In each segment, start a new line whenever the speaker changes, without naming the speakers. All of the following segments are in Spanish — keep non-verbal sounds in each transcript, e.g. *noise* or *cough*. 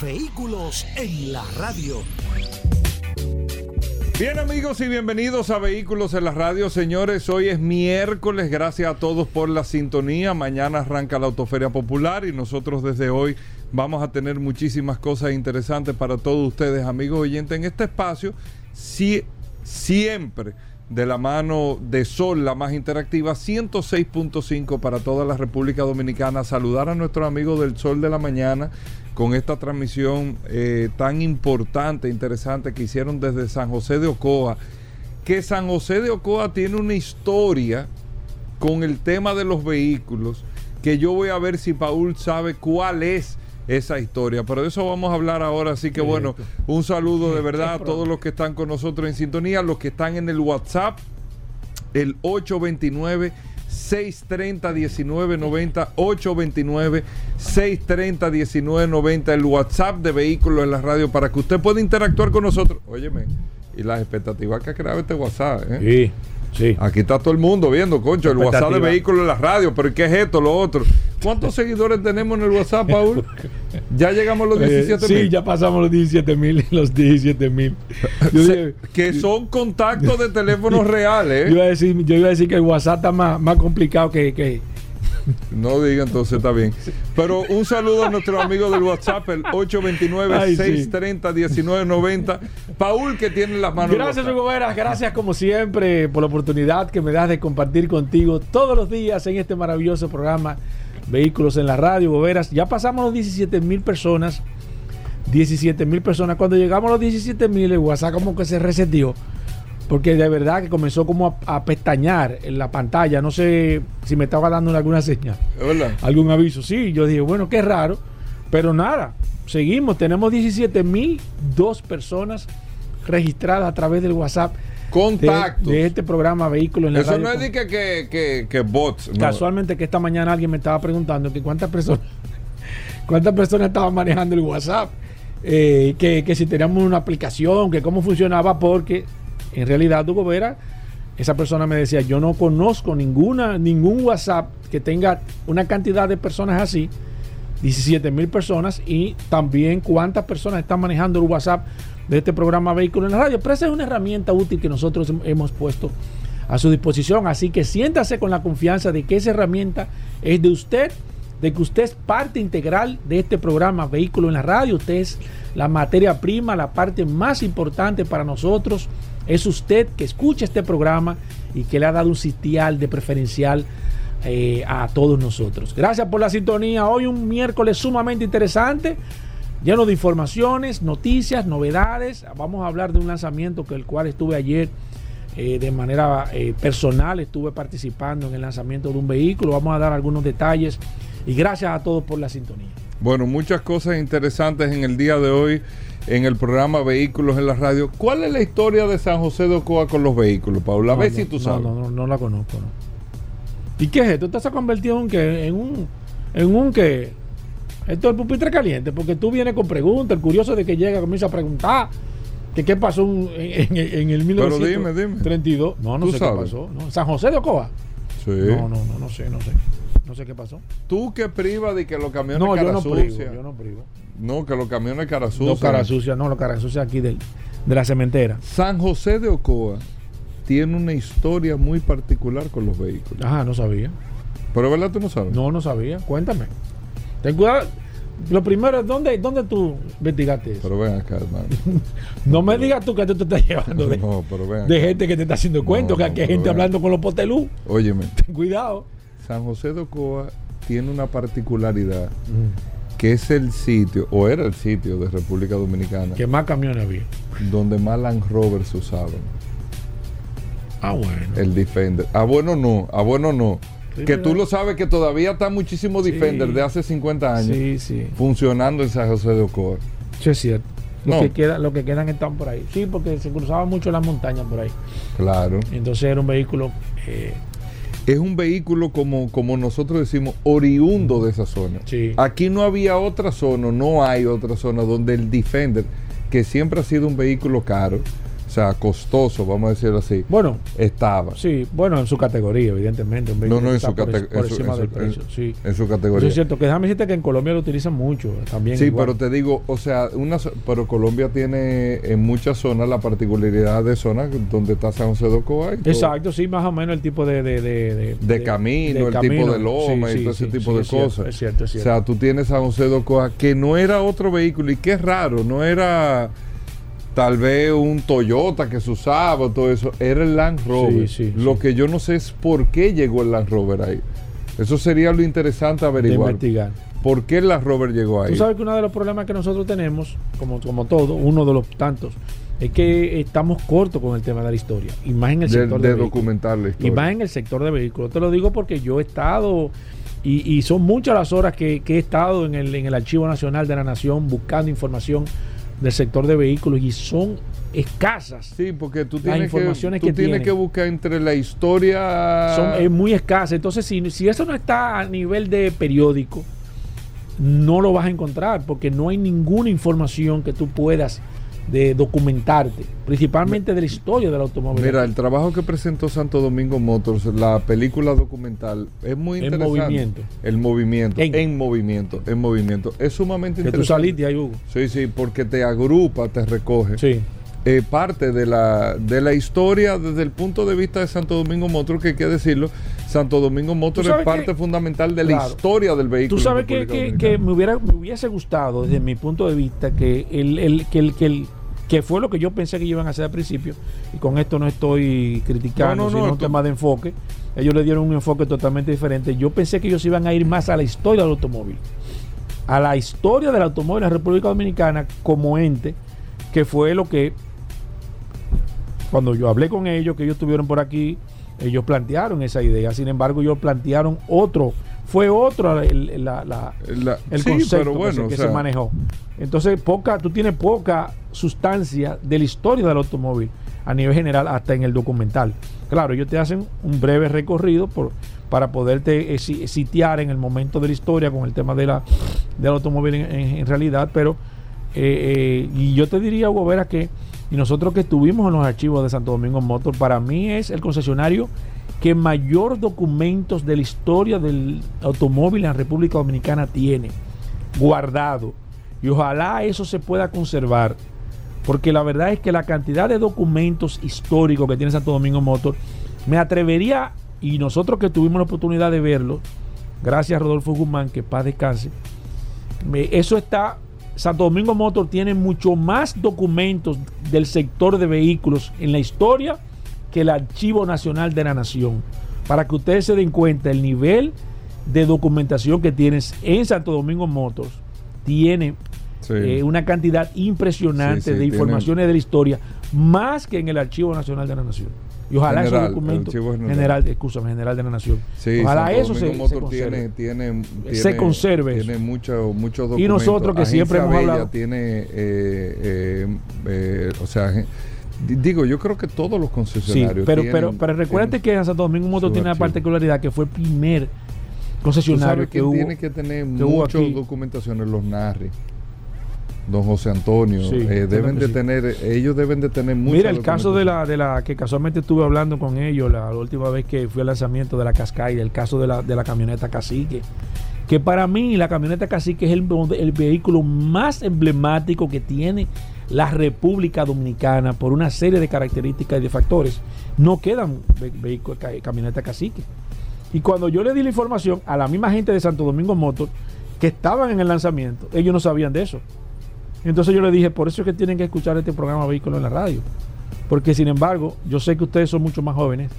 Vehículos en la radio.
Bien amigos y bienvenidos a Vehículos en la radio. Señores, hoy es miércoles. Gracias a todos por la sintonía. Mañana arranca la Autoferia Popular y nosotros desde hoy vamos a tener muchísimas cosas interesantes para todos ustedes, amigos oyentes, en este espacio. Si, siempre de la mano de Sol, la más interactiva, 106.5 para toda la República Dominicana. Saludar a nuestros amigos del Sol de la Mañana con esta transmisión eh, tan importante, interesante que hicieron desde San José de Ocoa. Que San José de Ocoa tiene una historia con el tema de los vehículos, que yo voy a ver si Paul sabe cuál es esa historia. Pero de eso vamos a hablar ahora. Así que bueno, un saludo de *laughs* verdad a todos los que están con nosotros en sintonía, los que están en el WhatsApp, el 829. 630-1990, 829-630-1990, el WhatsApp de Vehículos en la Radio para que usted pueda interactuar con nosotros. Óyeme, y las expectativas que ha creado este WhatsApp. ¿eh?
Sí. Sí.
Aquí está todo el mundo viendo, concho, el WhatsApp de vehículos en la radio, pero ¿qué es esto, lo otro? ¿Cuántos seguidores tenemos en el WhatsApp, Paul? Ya llegamos a los 17
eh, mil. sí, ya pasamos los 17 mil, los 17 mil.
que son contactos de teléfonos reales.
Yo iba, a decir, yo iba a decir que el WhatsApp está más, más complicado que, que
no diga, entonces está bien. Pero un saludo a nuestro amigo del WhatsApp, el 829-630-1990. Paul, que tiene las manos.
Gracias, Hugo Veras. Gracias, como siempre, por la oportunidad que me das de compartir contigo todos los días en este maravilloso programa Vehículos en la Radio. Hugo Veras, ya pasamos los 17 mil personas. 17 mil personas. Cuando llegamos a los 17 mil, el WhatsApp como que se resetió porque de verdad que comenzó como a, pestañear en la pantalla. No sé si me estaba dando alguna señal. Algún aviso. Sí, yo dije, bueno, qué raro. Pero nada, seguimos. Tenemos 17 mil dos personas registradas a través del WhatsApp.
Contactos.
De, este programa Vehículos en la
Eso no es de que, que, bots.
Casualmente que esta mañana alguien me estaba preguntando que cuántas personas *laughs* cuántas personas estaban manejando el WhatsApp. Eh, que, que si teníamos una aplicación, que cómo funcionaba, porque en realidad, Hugo Vera, esa persona me decía, yo no conozco ninguna, ningún WhatsApp que tenga una cantidad de personas así, 17 mil personas, y también cuántas personas están manejando el WhatsApp de este programa Vehículo en la Radio. Pero esa es una herramienta útil que nosotros hemos puesto a su disposición. Así que siéntase con la confianza de que esa herramienta es de usted, de que usted es parte integral de este programa Vehículo en la Radio. Usted es la materia prima, la parte más importante para nosotros es usted que escucha este programa y que le ha dado un sitial de preferencial eh, a todos nosotros. Gracias por la sintonía. Hoy un miércoles sumamente interesante, lleno de informaciones, noticias, novedades. Vamos a hablar de un lanzamiento que el cual estuve ayer eh, de manera eh, personal, estuve participando en el lanzamiento de un vehículo. Vamos a dar algunos detalles y gracias a todos por la sintonía.
Bueno, muchas cosas interesantes en el día de hoy en el programa Vehículos en la Radio. ¿Cuál es la historia de San José de Ocoa con los vehículos, Paula? A ver si tú sabes.
No, no, no, la conozco. ¿Y qué es esto? ¿Tú te has convertido en, que, en un en un que esto es el pupitre caliente? Porque tú vienes con preguntas, el curioso de que llega comienza a preguntar que qué pasó en, en, el 1932. No, no sé qué pasó. ¿San José de Ocoa?
Sí.
No, no, no, no sé, no sé. No sé qué pasó.
¿Tú qué privas de que los camiones
no, yo no privo, yo no privo.
No, que los camiones cara sucia.
No, cara sucia, no, los cara sucia aquí de la cementera.
San José de Ocoa tiene una historia muy particular con los vehículos.
Ajá, no sabía.
Pero ¿verdad tú no sabes?
No, no sabía. Cuéntame. Ten cuidado. Lo primero es, ¿dónde, dónde tú investigaste eso?
Pero ven acá, hermano. *laughs*
no me digas tú que tú te estás llevando de, *laughs* no, pero ven de gente que te está haciendo cuentos, que hay gente hablando con los potelú.
Óyeme. *laughs*
Ten cuidado.
San José de Ocoa tiene una particularidad. Mm que es el sitio, o era el sitio de República Dominicana.
Que más camiones había.
Donde más Land Rover se usaban.
Ah, bueno.
El Defender. Ah, bueno, no. Ah, bueno, no. Que tú lo sabes que todavía está muchísimo
Sí.
Defender de hace 50 años
Sí,
funcionando en San José de Ocoa.
Eso es cierto. Los
No.
que, queda, los que quedan están por ahí. Sí, porque se cruzaban mucho las montañas por ahí.
Claro.
Entonces era un vehículo. eh,
Es un vehículo como, como nosotros decimos, oriundo de esa zona.
Sí.
Aquí no había otra zona, no hay otra zona donde el Defender, que siempre ha sido un vehículo caro, sea, costoso, vamos a decirlo así,
bueno,
estaba.
sí, bueno, en su categoría, evidentemente. Un
No, no, en su,
por,
cate-
por
en su-
encima
en
del
su-
precio.
en-
sí.
en su
Eso
categoría.
es cierto. Que déjame decirte que en Colombia lo utilizan mucho. También.
Sí,
igual.
pero te digo, o sea, una, pero Colombia tiene en muchas zonas la particularidad de zonas donde está San José de Ocoa.
Exacto, sí, más o menos el tipo de... De, de,
de camino, el tipo de loma
Sí,
y todo ese tipo
sí,
de
es cierto,
cosas.
es cierto, es
O
cierto.
sea, tú tienes a José de Ocoa que no era otro vehículo y qué raro, no era tal vez un Toyota que se usaba, todo eso, era el Land Rover.
Sí, sí,
lo
sí.
que yo no sé es por qué llegó el Land Rover ahí. Eso sería lo interesante
de
averiguar.
investigar.
¿Por qué el Land Rover llegó ahí?
Tú sabes que uno de los problemas que nosotros tenemos, como, como todo, uno de los tantos, es que estamos cortos con el tema de la historia. Y más en el
de,
sector
de
de, vehículos.
documentar la
Y
historia.
más en el sector de vehículos. Te lo digo porque yo he estado, y, y son muchas las horas que, que he estado en el, en el Archivo Nacional de la Nación buscando información del sector de vehículos y son escasas.
Sí, porque tú
Las
tienes, que, tú
que
tienes
tienen.
que buscar entre la historia...
Son, es muy escasa. Entonces, si, si eso no está a nivel de periódico, no lo vas a encontrar porque no hay ninguna información que tú puedas de documentarte, principalmente de la historia del automóvil.
Mira, el trabajo que presentó Santo Domingo Motors, la película documental, es muy interesante.
movimiento.
El movimiento.
En.
En, movimiento. En movimiento. Es sumamente
que tú
interesante.
saliste ahí, Hugo.
Sí, sí, porque te agrupa, te recoge.
Sí.
Eh, parte de la, de la historia desde el punto de vista de Santo Domingo Motors, que hay que decirlo, Santo Domingo Motors es parte
que-
fundamental de la
Claro.
historia del vehículo.
Tú sabes que, que- me, hubiera, me hubiese gustado, desde mi punto de vista, que el, el- que, el, que, el- que fue lo que yo pensé que iban a hacer al principio, y con esto no estoy criticando,
No, no, no,
sino un tema de enfoque. Ellos le dieron un enfoque totalmente diferente. Yo pensé que ellos iban a ir más a la historia del automóvil, a la historia del automóvil en la República Dominicana como ente, que fue lo que, cuando yo hablé con ellos, que ellos estuvieron por aquí, ellos plantearon esa idea. Sin embargo, ellos plantearon otro, fue otro el, la- la-
La-
el
sí,
concepto
pero
que se- que,
o
se,
sea,
manejó. Entonces, poca, tú tienes poca sustancia de la historia del automóvil a nivel general, hasta en el documental. Claro, ellos te hacen un breve recorrido por, para poderte eh, si- sitiar en el momento de la historia con el tema de la, del automóvil en, en- en realidad, pero eh, eh, y yo te diría, Hugo Vera, que y nosotros que estuvimos en los archivos de Santo Domingo Motor, para mí es el concesionario que mayor documentos de la historia del automóvil en la República Dominicana tiene guardado. Y ojalá eso se pueda conservar. Porque la verdad es que la cantidad de documentos históricos que tiene Santo Domingo Motor, me atrevería, y nosotros que tuvimos la oportunidad de verlo, gracias a Rodolfo Guzmán, que paz descanse, eso está, Santo Domingo Motor tiene mucho más documentos del sector de vehículos en la historia que el Archivo Nacional de la Nación. Para que ustedes se den cuenta el nivel de documentación que tienes en Santo Domingo Motors, tiene
sí.
eh, una cantidad impresionante
Sí, sí,
de informaciones de la historia, más que en el Archivo Nacional de la Nación. Y ojalá
General,
esos documentos,
General.
general, general de la Nación.
Sí,
ojalá
Santo
eso se, se conserve.
tiene, tiene,
Se
tiene-
conserve
Tiene
eso.
mucho- muchos documentos.
Y nosotros que
Agencia
siempre hemos
Bella
hablado-
tiene, eh, eh, eh, o sea, digo, yo creo que todos los
Sí,
concesionarios.
pero,
tienen-
pero, pero recuérdate que Santo Domingo Motor tiene la particularidad que fue el primer concesionario que
que
hubo.
tiene que tener
que
muchas documentaciones, los Narri. Don José Antonio,
Sí,
eh, deben de
sí.
tener, ellos deben de tener mucha
Mira el caso de la, de la que casualmente estuve hablando con ellos la, la última vez que fui al lanzamiento de la Cascade, el caso de la, de la camioneta Cacique. Que para mí la camioneta Cacique es el, el vehículo más emblemático que tiene la República Dominicana por una serie de características y de factores. No quedan ve- vehículos ca- camioneta Cacique. Y cuando yo le di la información a la misma gente de Santo Domingo Motor que estaban en el lanzamiento, ellos no sabían de eso. Entonces yo le dije, por eso es que tienen que escuchar este programa Vehículo en la radio. Porque sin embargo, yo sé que ustedes son mucho más jóvenes,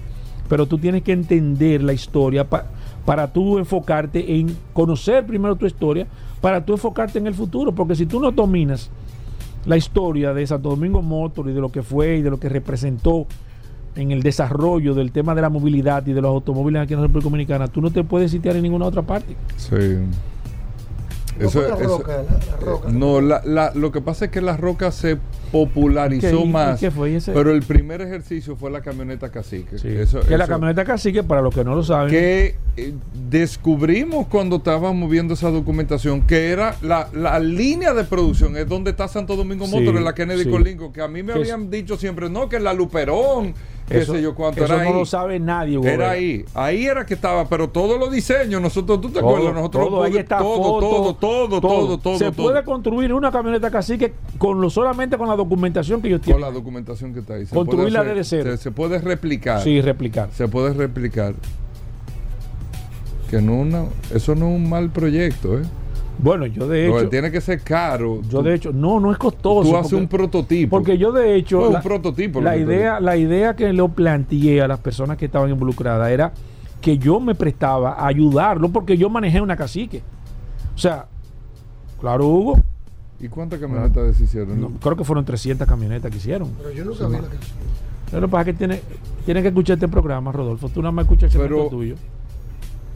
pero tú tienes que entender la historia pa- para tú enfocarte en conocer primero tu historia, para tú enfocarte en el futuro. Porque si tú no dominas la historia de Santo Domingo Motor y de lo que fue y de lo que representó en el desarrollo del tema de la movilidad y de los automóviles aquí en la República Dominicana, tú no te puedes sitiar en ninguna otra parte.
Sí.
No
Eso-
fue la
eso-
roca, la, la roca.
No, la, la- lo que pasa es que la roca se popularizó
¿Qué- y- y
más.
qué fue? ¿Y ese?
Pero el primer ejercicio fue la camioneta cacique.
Sí.
Eso-
que la camioneta cacique, para los que no lo saben,
que eh, descubrimos cuando estábamos viendo esa documentación que era la, la línea de producción, es donde está Santo Domingo
Sí,
Motor, en la Kennedy
sí.
Colinco, que a mí me habían dicho siempre, no, que la Luperón, qué
eso,
sé yo cuánto
eso
era
no
ahí.
lo sabe nadie. Hugo
Era ahí, ahí era que estaba, pero todos los diseños, nosotros, ¿tú te
Todo,
acuerdas? Nosotros
todo,
todo,
está
todo,
foto,
todo, todo, todo, todo,
Se puede construir una camioneta cacique con lo, solamente con la documentación que ellos
con
tienen.
la documentación que está ahí. Se
Construirla
puede hacer-
desde cero.
Se, se puede replicar.
Sí, replicar.
Se puede replicar. Que no una, eso no es un mal proyecto, ¿eh?
Bueno, yo de
Pero
hecho,
tiene que ser caro.
yo
Tú-
de hecho, no, no es costoso.
Tú haces un prototipo.
Porque yo de hecho,
un
la,
prototipo lo
la
que
idea, la idea que le planteé a las personas que estaban involucradas era que yo me prestaba a ayudarlo porque yo manejé una cacique. O sea, claro, Hugo,
¿Y cuántas camionetas deshicieron?
no, creo que fueron 300 camionetas que hicieron.
Pero yo nunca vi la canción.
Lo que pasa es que tiene, tiene que escuchar este programa, Rodolfo. Tú nada más escuchas el segmento
Pero
tuyo.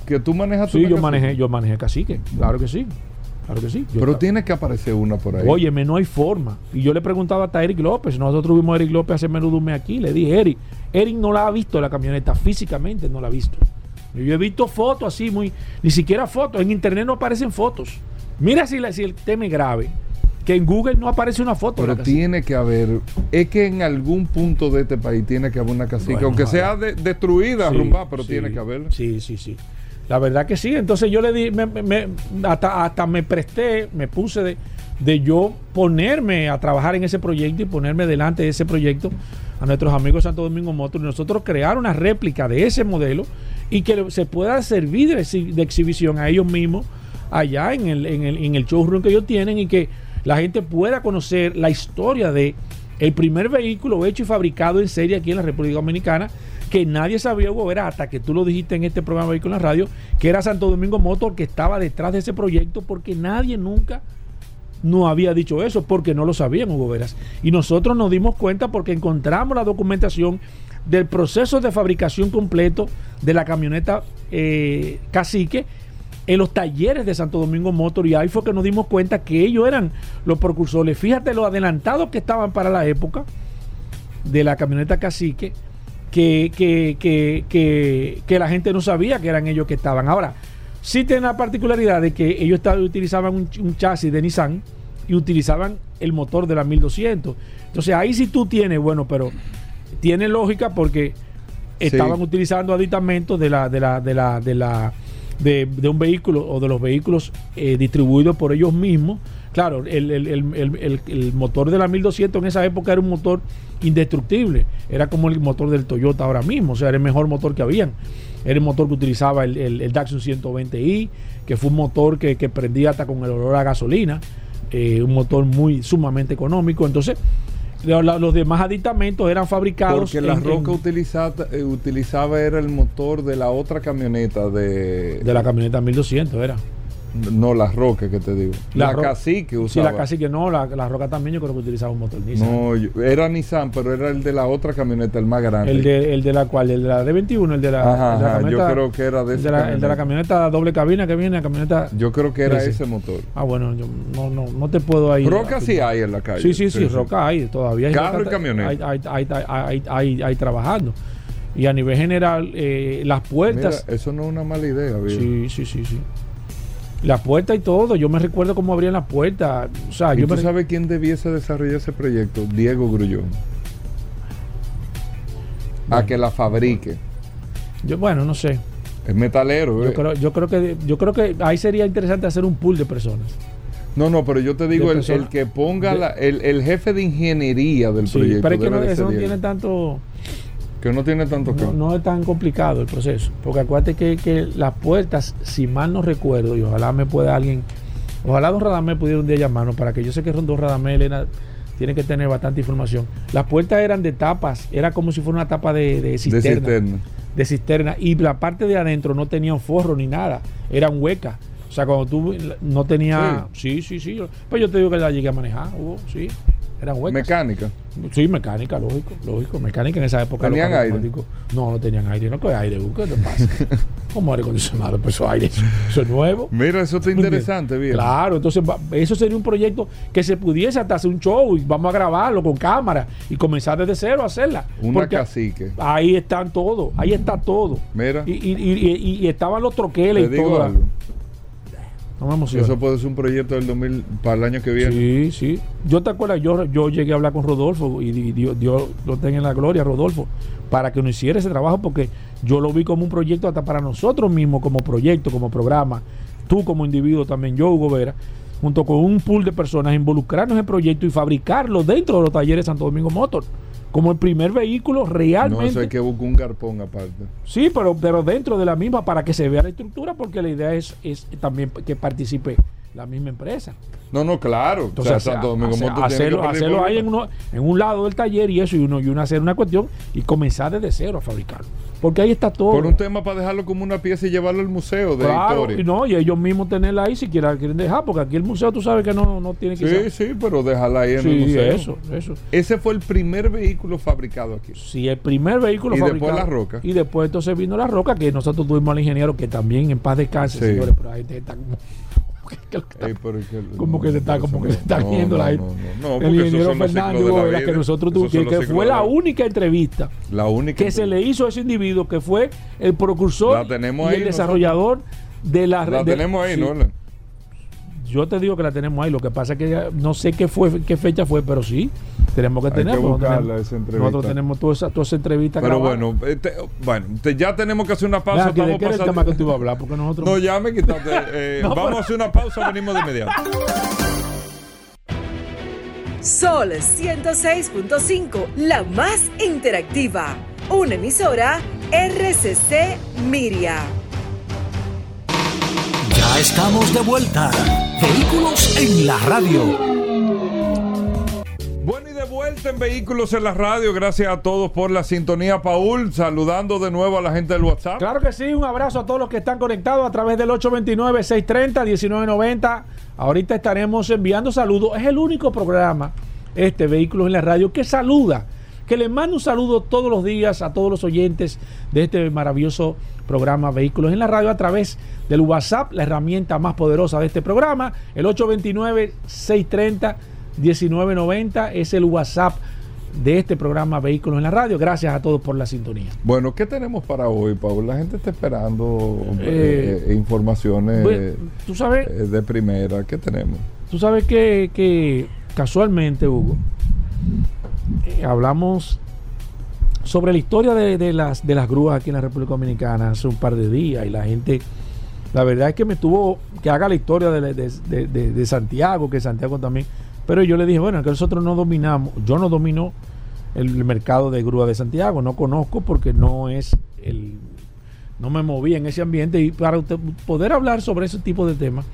Que tú manejas
Sí, yo
casa-
manejé, yo manejé cacique. Claro que sí. Claro que sí. Yo
Pero tiene que aparecer una por ahí.
Óyeme, no hay forma. Y yo le preguntaba hasta Eric López. Nosotros vimos a Eric López hace menudo un mes aquí. Le dije, Eric, Eric no la ha visto la camioneta, físicamente no la ha visto. Yo he visto fotos así, muy. Ni siquiera fotos. En internet no aparecen fotos. Mira si, la- si el tema es grave. Que en Google no aparece una foto. de
Pero tiene que haber, es que en algún punto de este país tiene que haber una casita,
Bueno,
aunque sea de- destruida,
Sí,
arrumbada, pero
sí,
tiene que haber.
Sí, sí, sí. La verdad que sí. Entonces yo le di, me- me- hasta, hasta me presté, me puse de, de yo ponerme a trabajar en ese proyecto y ponerme delante de ese proyecto a nuestros amigos Santo Domingo Motor y nosotros crear una réplica de ese modelo y que se pueda servir de exhibición a ellos mismos allá en el, en, el, en el showroom que ellos tienen y que la gente pueda conocer la historia de el primer vehículo hecho y fabricado en serie aquí en la República Dominicana que nadie sabía Hugo Vera hasta que tú lo dijiste en este programa Vehículo en la Radio que era Santo Domingo Motor que estaba detrás de ese proyecto porque nadie nunca no había dicho eso porque no lo sabían Hugo Veras y nosotros nos dimos cuenta porque encontramos la documentación del proceso de fabricación completo de la camioneta eh, Cacique en los talleres de Santo Domingo Motor y ahí fue que nos dimos cuenta que ellos eran los precursores. Fíjate lo adelantados que estaban para la época de la camioneta Cacique, que, que, que, que, que la gente no sabía que eran ellos que estaban. Ahora, sí tienen la particularidad de que ellos estaban- utilizaban un chasis de Nissan y utilizaban el motor de la 1200. Entonces ahí sí tú tienes, bueno, pero tiene lógica porque estaban utilizando aditamentos de la de la de la de la de, de un vehículo o de los vehículos eh, distribuidos por ellos mismos claro el, el- el- el- motor de la 1200 en esa época era un motor indestructible. Era como el motor del Toyota ahora mismo o sea era el mejor motor que habían. Era el motor que utilizaba el, Datsun 120i que fue un motor que, que prendía hasta con el olor a gasolina eh, un motor muy sumamente económico. Entonces los demás aditamentos eran fabricados
Porque la
en-
roca
en-
utilizaba, eh, utilizaba era el motor de la otra camioneta de...
de la camioneta 1200 era
No, la roca que te digo. La,
ro-
cacique
Sí,
usaba.
la cacique no, la, la roca también yo creo que utilizaba un motor Nissan.
No, yo- era Nissan, pero era el de la otra camioneta, el más grande.
el, de, el de la cual, el de la D21, el de la,
Ajá,
el de la
yo creo que era de
de, la, el de la
camioneta.
doble cabina que viene, la camioneta.
Yo creo que era
Sí, sí.
ese motor.
Ah, bueno, yo no, no, no te puedo ahí.
Roca sí hay en la calle.
Sí, sí, sí, roca hay, todavía hay.
Carro
roca-
y camioneta.
Hay, trabajando. Y a nivel general, eh, las
Mira,
puertas.
eso no es una mala idea,
sí, sí, sí, sí. Las puertas y todo, yo me recuerdo cómo abrían las puertas. O sea,
¿Y
yo
tú
me
sabes quién debiese desarrollar ese proyecto? Diego Grullón. A que la fabrique.
yo, bueno, no sé.
Es metalero,
Yo
¿eh?
creo, yo creo que yo creo que ahí sería interesante hacer un pool de personas.
No, no, pero yo te digo, el, el que ponga
de-
la- el, el jefe de ingeniería del
Sí,
proyecto.
pero es que no, eso no tiene tanto,
Que no tiene tanto que.
no, no es tan complicado el proceso. Porque acuérdate que, que las puertas, si mal no recuerdo, y ojalá me pueda alguien, ojalá Don Radamel pudiera un día llamarnos para que yo sé que Don Radamel era- tiene que tener bastante información. Las puertas eran de tapas, era como si fuera una tapa de, de
de
cisterna.
cisterna.
de cisterna y la parte de adentro no tenía un forro ni nada, eran huecas. O sea, cuando tú no tenía. Sí, sí, sí. Pues yo te digo que la llegué a manejar, Hugo, sí. Eran huecas.
Mecánica.
Sí, mecánica, lógico, lógico. Mecánica en esa época.
¿Tenían aire?
No, no tenían aire. No, ¿qué aire? ¿Qué te pasa? *laughs* ¿Cómo aire acondicionado? Pues eso aire, eso es nuevo.
Mira, eso está interesante, bien.
Claro, entonces eso sería un proyecto que se pudiese hasta hacer un show y vamos a grabarlo con cámara y comenzar desde cero a hacerla.
Una cacique.
Ahí están todos, ahí está todo.
Mira.
Y, y- y- y- y estaban los troqueles y todo.
Algo.
No me emociona.
Eso puede ser un proyecto del 2000 para el año que viene.
Sí, sí. Yo te acuerdas, yo, yo llegué a hablar con Rodolfo y, di- Dios, Dios lo tenga en la gloria, Rodolfo, para que nos hiciera ese trabajo porque yo lo vi como un proyecto hasta para nosotros mismos, como proyecto, como programa, tú como individuo también, yo, Hugo Vera, junto con un pool de personas, involucrarnos en el proyecto y fabricarlo dentro de los talleres Santo Domingo Motor, como el primer vehículo
No,
realmente.
eso hay que buscar un garpón aparte.
Sí, pero, pero dentro de la misma para que se vea la estructura, porque la idea es, es también que participe la misma empresa.
No, no, claro.
Entonces,
o sea, Santo Domingo
hace- hacerlo, hacerlo ahí en, uno, en un lado del taller y eso, y uno, y uno hacer una cuestión y comenzar desde cero a fabricarlo. Porque ahí está todo.
Por un tema para dejarlo como una pieza y llevarlo al museo de
claro, y no, y ellos mismos tenerla ahí si quieren, quieren dejar, porque aquí el museo tú sabes que no, no tiene que
Sí,
ser.
sí, pero déjala ahí en el
Sí,
museo.
eso, eso.
Ese fue el primer vehículo fabricado aquí.
Sí, el primer vehículo
Y después
fabricado.
la Roca.
Y después entonces vino la roca, que nosotros tuvimos al ingeniero que también en paz descanse,
Sí.
señores, pero ahí está como. Que lo que está-
Ey, pero es que-
como que se está, como que se está viendo la
porque
el ingeniero Fernández que nosotros tuvimos, que, fue la única entrevista
La única.
que se le hizo a ese individuo que fue el precursor y el desarrollador de la
La
de-
tenemos ahí,
sí,
¿no?
Yo te digo que la tenemos ahí, lo que pasa es que ya no sé qué fue qué fecha fue, pero sí, tenemos que tener.
que
porque
buscarla,
tenemos-
esa entrevista.
Nosotros tenemos toda esa, toda esa entrevista
Pero
grabada.
bueno, este, bueno te- ya tenemos que hacer una pausa.
Vea, que ¿De
estamos
qué era el
pasando-
tema que tú ibas a hablar? Porque nosotros...
No, ya me quitaste. *laughs* eh,
No,
vamos
pero-
a hacer una pausa, venimos de inmediato.
Sol 106.5, la más interactiva. Una emisora RCC Miria.
Ya estamos de vuelta. Vehículos en la radio.
Bueno, y de vuelta en Vehículos en la Radio. Gracias a todos por la sintonía, Paul. Saludando de nuevo a la gente del WhatsApp.
Claro que sí, un abrazo a todos los que están conectados a través del 829-630-1990. Ahorita estaremos enviando saludos. Es el único programa, este Vehículos en la Radio, que saluda, que le manda un saludo todos los días a todos los oyentes de este maravilloso programa Vehículos en la Radio a través del WhatsApp, la herramienta más poderosa de este programa, el 829-630-1990 es el WhatsApp de este programa Vehículos en la Radio. Gracias a todos por la sintonía.
Bueno, ¿qué tenemos para hoy, Paul? La gente está esperando
Eh,
eh, informaciones
Bueno, tú sabes,
eh, de primera. ¿Qué tenemos?
Tú sabes que, que casualmente, Hugo, eh, hablamos sobre la historia de, de las, de las grúas aquí en la República Dominicana hace un par de días y la gente, la verdad es que me estuvo, que haga la historia de, de- de- Santiago, que Santiago también, pero yo le dije, bueno, que nosotros no dominamos, yo no domino el mercado de grúa de Santiago, no conozco porque no es el, no me moví en ese ambiente y para usted poder hablar sobre ese tipo de temas,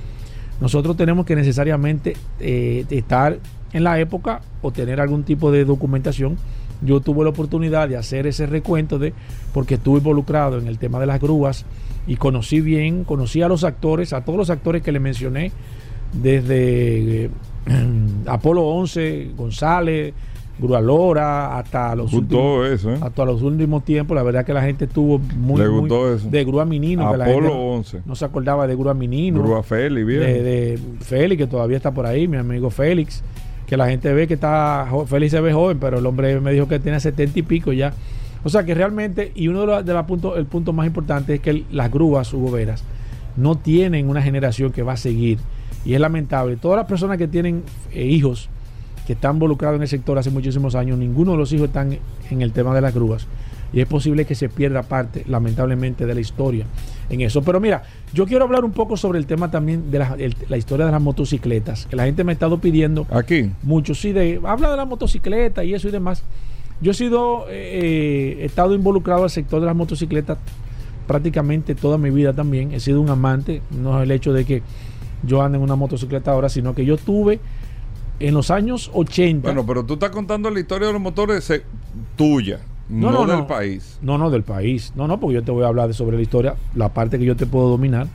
nosotros tenemos que necesariamente eh, estar en la época o tener algún tipo de documentación. Yo tuve la oportunidad de hacer ese recuento de, porque estuve involucrado en el tema de las grúas y conocí bien, conocí a los actores, a todos los actores que le mencioné, desde eh, *clears throat* Apolo 11, González, Grúa Lora, hasta los
Gustó
últimos,
eso, ¿eh?
hasta los últimos tiempos. La verdad que la gente estuvo muy,
Le
muy-
gustó eso.
de Grúa Minino. que la
Apolo
gente
11.
no se acordaba de Grúa Minino
Grúa Feli, bien.
de, de Félix, que todavía está por ahí, mi amigo Félix, que la gente ve que está, Félix se ve joven, pero el hombre me dijo que tiene setenta y pico ya. O sea que realmente, y uno de los de la punto, el punto más importante es que las grúas Hugo Veras no tienen una generación que va a seguir. Y es lamentable. Todas las personas que tienen eh, hijos que están involucrados en el sector hace muchísimos años, ninguno de los hijos están en el tema de las grúas. Y es posible que se pierda parte, lamentablemente, de la historia en eso. Pero mira, yo quiero hablar un poco sobre el tema también de la, el- la historia de las motocicletas, que la gente me ha estado pidiendo
Aquí.
mucho, sí, de, habla de la motocicleta y eso y demás. Yo he sido, eh, he estado involucrado al sector de las motocicletas prácticamente toda mi vida también. He sido un amante, no es el hecho de que yo ande en una motocicleta ahora, sino que yo tuve en los años 80.
Bueno, pero tú estás contando la historia de los motores eh, tuya, no,
No, no,
del
no.
país.
No, no, del país. No, no, porque yo te voy a hablar de sobre la historia, la parte que yo te puedo dominar.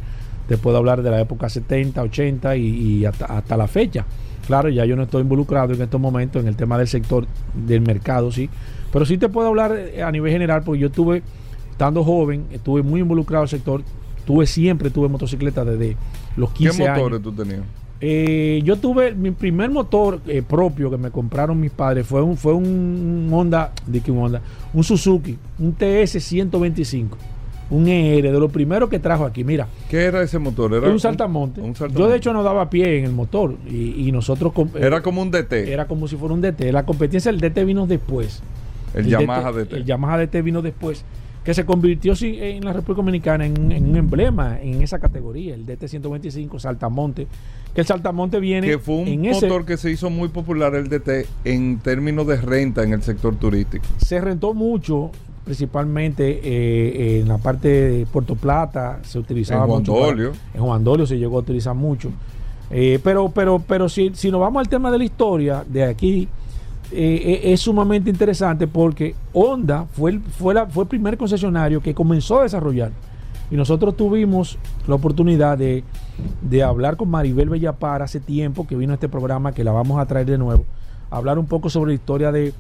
Te puedo hablar de la época 70, 80 y, y hasta, hasta la fecha. Claro, ya yo no estoy involucrado en estos momentos en el tema del sector del mercado, sí. Pero sí te puedo hablar eh, a nivel general, porque yo estuve, estando joven, estuve muy involucrado en el sector. Tuve siempre, tuve motocicleta desde los 15
¿Qué
años.
motores tú tenías?
Eh, yo tuve mi primer motor eh, propio que me compraron mis padres fue un fue un Honda, un Honda, un Suzuki, un TS 125, un ER de los primeros que trajo aquí. Mira,
¿Qué era ese motor? Era
un saltamonte.
un
Yo
saltamonte.
de hecho no daba pie en el motor y, y nosotros
Era como un DT.
era como si fuera un DT. La competencia del DT vino después.
el Yamaha DT.
El Yamaha DT vino después. Que se convirtió sí, en la República Dominicana en, en un emblema en esa categoría, el DT 125, Saltamonte. Que el Saltamonte viene
que fue un
en ese-
motor que se hizo muy popular el DT en términos de renta en el sector turístico.
se rentó mucho, principalmente eh, en la parte de Puerto Plata, se utilizaba
En Juan
mucho. para-
Dolio.
en Juan Dolio se llegó a utilizar mucho. Eh, pero, pero, pero si, si nos vamos al tema de la historia de aquí, eh, es sumamente interesante porque Honda fue el, fue, la- fue el primer concesionario que comenzó a desarrollar. Y nosotros tuvimos la oportunidad de, de hablar con Maribel Bellapar hace tiempo que vino a este programa, que la vamos a traer de nuevo, a hablar un poco sobre la historia de,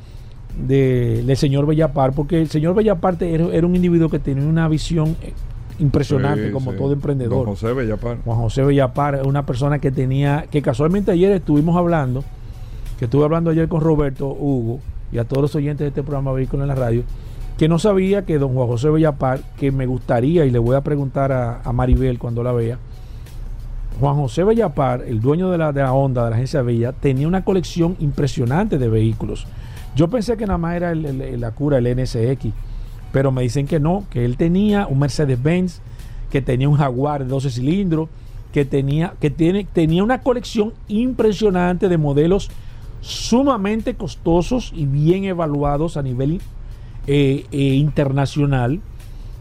de- del señor Bellapar, porque el señor Bellapar era, era un individuo que tenía una visión eh, impresionante
Sí,
como
sí.
todo emprendedor.
Don José Bellapar.
Juan José Bellapar una persona que tenía, que casualmente ayer estuvimos hablando, que estuve hablando ayer con Roberto Hugo y a todos los oyentes de este programa Vehículo en la Radio, que no sabía que don Juan José Bellapar, que me gustaría y le voy a preguntar a, a Maribel cuando la vea, Juan José Bellapar, el dueño de la, de la Honda, de la agencia Bella, tenía una colección impresionante de vehículos. Yo pensé que nada más era el- la cura, el NSX, pero me dicen que no, que él tenía un Mercedes-Benz, que tenía un Jaguar de 12 cilindros, que tenía, que tiene, tenía una colección impresionante de modelos sumamente costosos y bien evaluados a nivel eh, eh, internacional.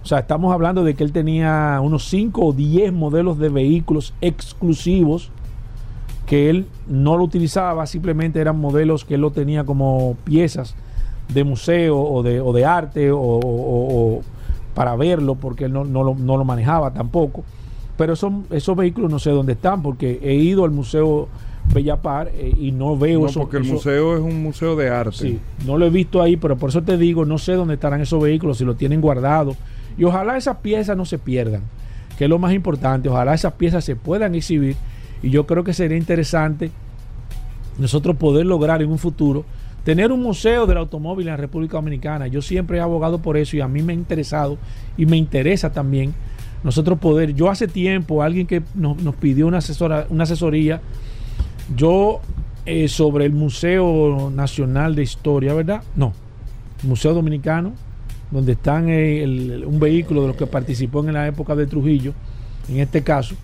O sea, estamos hablando de que él tenía unos 5 o 10 modelos de vehículos exclusivos que él no lo utilizaba, simplemente eran modelos que él lo tenía como piezas de museo o de, arte o, para verlo, porque él no, lo, manejaba tampoco. Pero esos vehículos no sé dónde están, porque he ido al Museo Bellapar eh, y no veo
No,
eso-
porque el
eso-
museo es un museo de arte.
Sí, no lo he visto ahí, pero por eso te digo, no sé dónde estarán esos vehículos, si los tienen guardados. Y ojalá esas piezas no se pierdan, que es lo más importante. Ojalá esas piezas se puedan exhibir. Y yo creo que sería interesante nosotros poder lograr en un futuro tener un museo del automóvil en la República Dominicana. Yo siempre he abogado por eso y a mí me ha interesado y me interesa también nosotros poder. Yo hace tiempo, alguien que nos, nos pidió una, asesora, una asesoría, yo eh, sobre el Museo Nacional de Historia, ¿verdad? No, Museo Dominicano, donde están eh, el- un vehículo de los que participó en la época de Trujillo, en este caso.